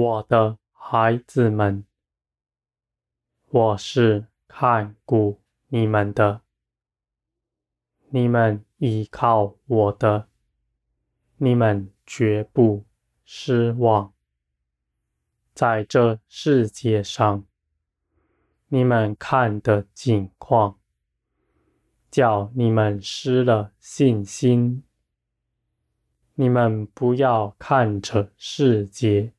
我的孩子们，我是看顾你们的，你们依靠我的，你们绝不失望。在这世界上，你们看的景况，叫你们失了信心。你们不要看着世界。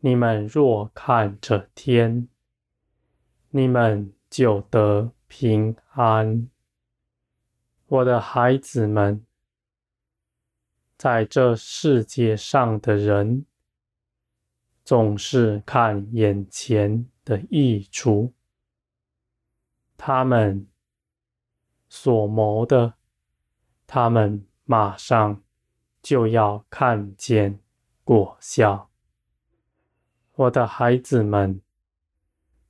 你们若看着天，你们就得平安。我的孩子们，在这世界上的人，总是看眼前的益处，他们所谋的，他们马上就要看见果效。我的孩子们，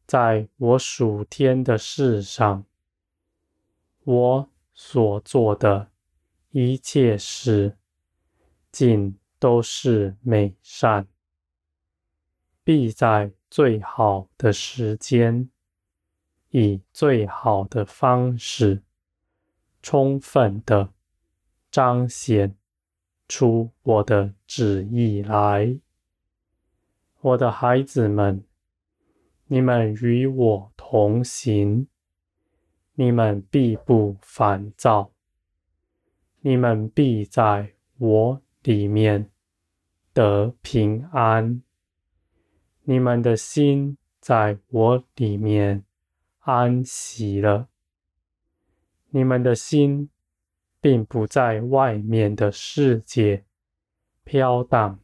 在我属天的事上，我所做的一切事，尽都是美善，必在最好的时间，以最好的方式，充分的彰显出我的旨意来。我的孩子们，你们与我同行，你们必不烦躁，你们必在我里面得平安，你们的心在我里面安息了，你们的心并不在外面的世界飘荡。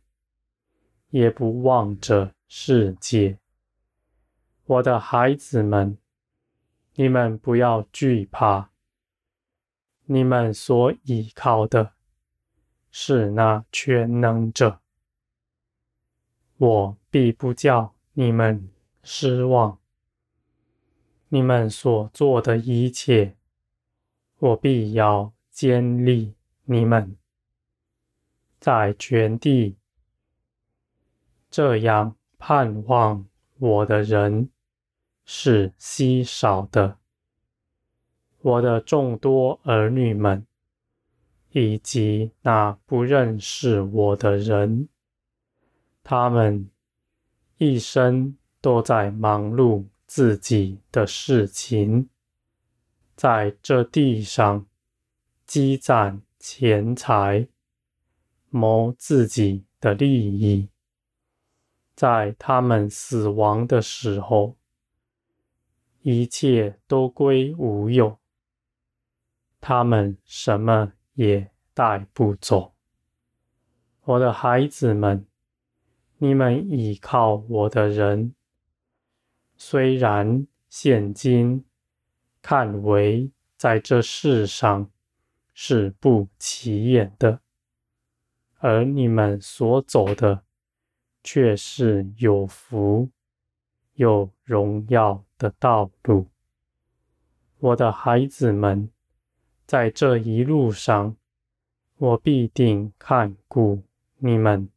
也不望着世界，我的孩子们，你们不要惧怕。你们所依靠的是那全能者，我必不叫你们失望。你们所做的一切，我必要坚立你们，在全地。这样盼望我的人是稀少的，我的众多儿女们，以及那不认识我的人，他们一生都在忙碌自己的事情，在这地上积攒钱财，谋自己的利益。在他们死亡的时候，一切都归无有，他们什么也带不走。我的孩子们，你们倚靠我的人，虽然现今看为在这世上是不起眼的，而你们所走的，却是有福、有荣耀的道路，我的孩子们，在这一路上，我必定看顾你们，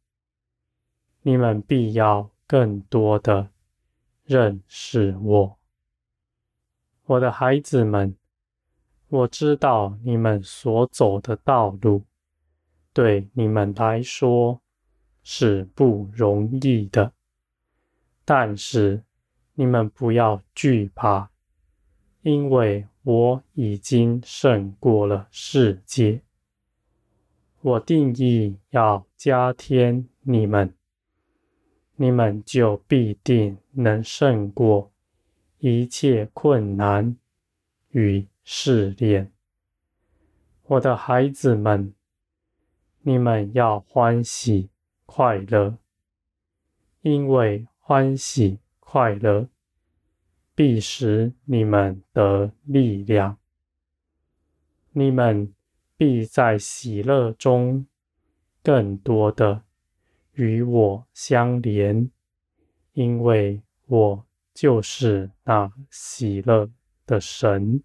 你们必要更多的认识我，我的孩子们，我知道你们所走的道路，对你们来说。是不容易的，但是你们不要惧怕，因为我已经胜过了世界。我定义要加添你们，你们就必定能胜过一切困难与试炼。我的孩子们，你们要欢喜。快乐，因为欢喜快乐必使你们得力量，你们必在喜乐中更多的与我相连，因为我就是那喜乐的神。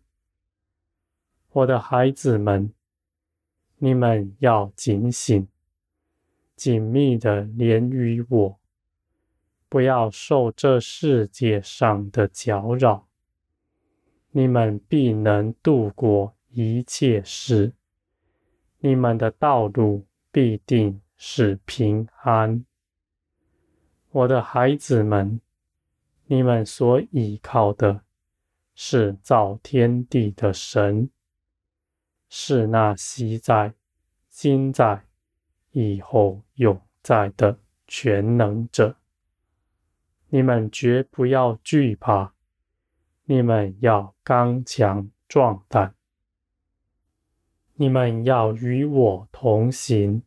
我的孩子们，你们要警醒。紧密的连于我，不要受这世界上的搅扰，你们必能度过一切事。你们的道路必定是平安。我的孩子们，你们所倚靠的是造天地的神，是那昔在、今在、以后永在的全能者。你们绝不要惧怕，你们要刚强壮胆。你们要与我同行，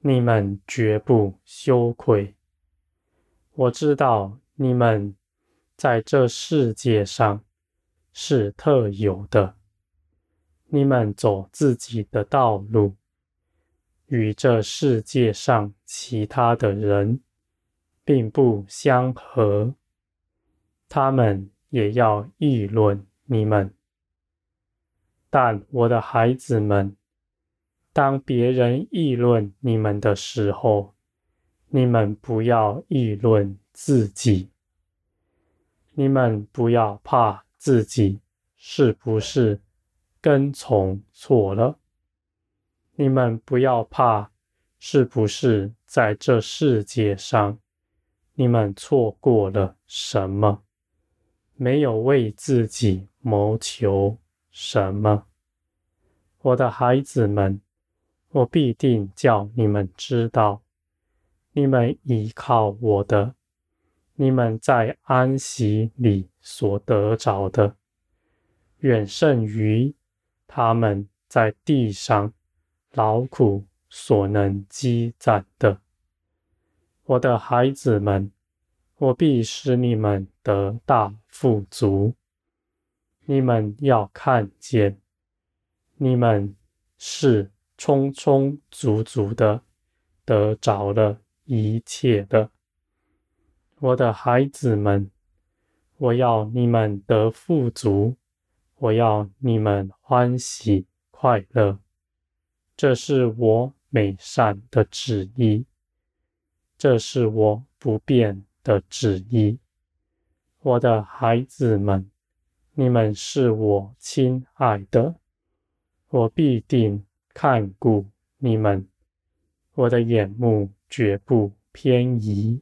你们绝不羞愧。我知道你们在这世界上是特有的，你们走自己的道路，与这世界上其他的人。并不相合，他们也要议论你们。但我的孩子们，当别人议论你们的时候，你们不要议论自己。你们不要怕自己是不是跟从错了。你们不要怕是不是在这世界上。你们错过了什么？没有为自己谋求什么。我的孩子们，我必定叫你们知道，你们依靠我的，你们在安息里所得着的，远胜于他们在地上劳苦所能积攒的。我的孩子们，我必使你们得大富足。你们要看见，你们是充充足足的得着了一切的。我的孩子们，我要你们得富足，我要你们欢喜快乐，这是我美善的旨意。这是我不变的旨意，我的孩子们，你们是我亲爱的，我必定看顾你们，我的眼目绝不偏移。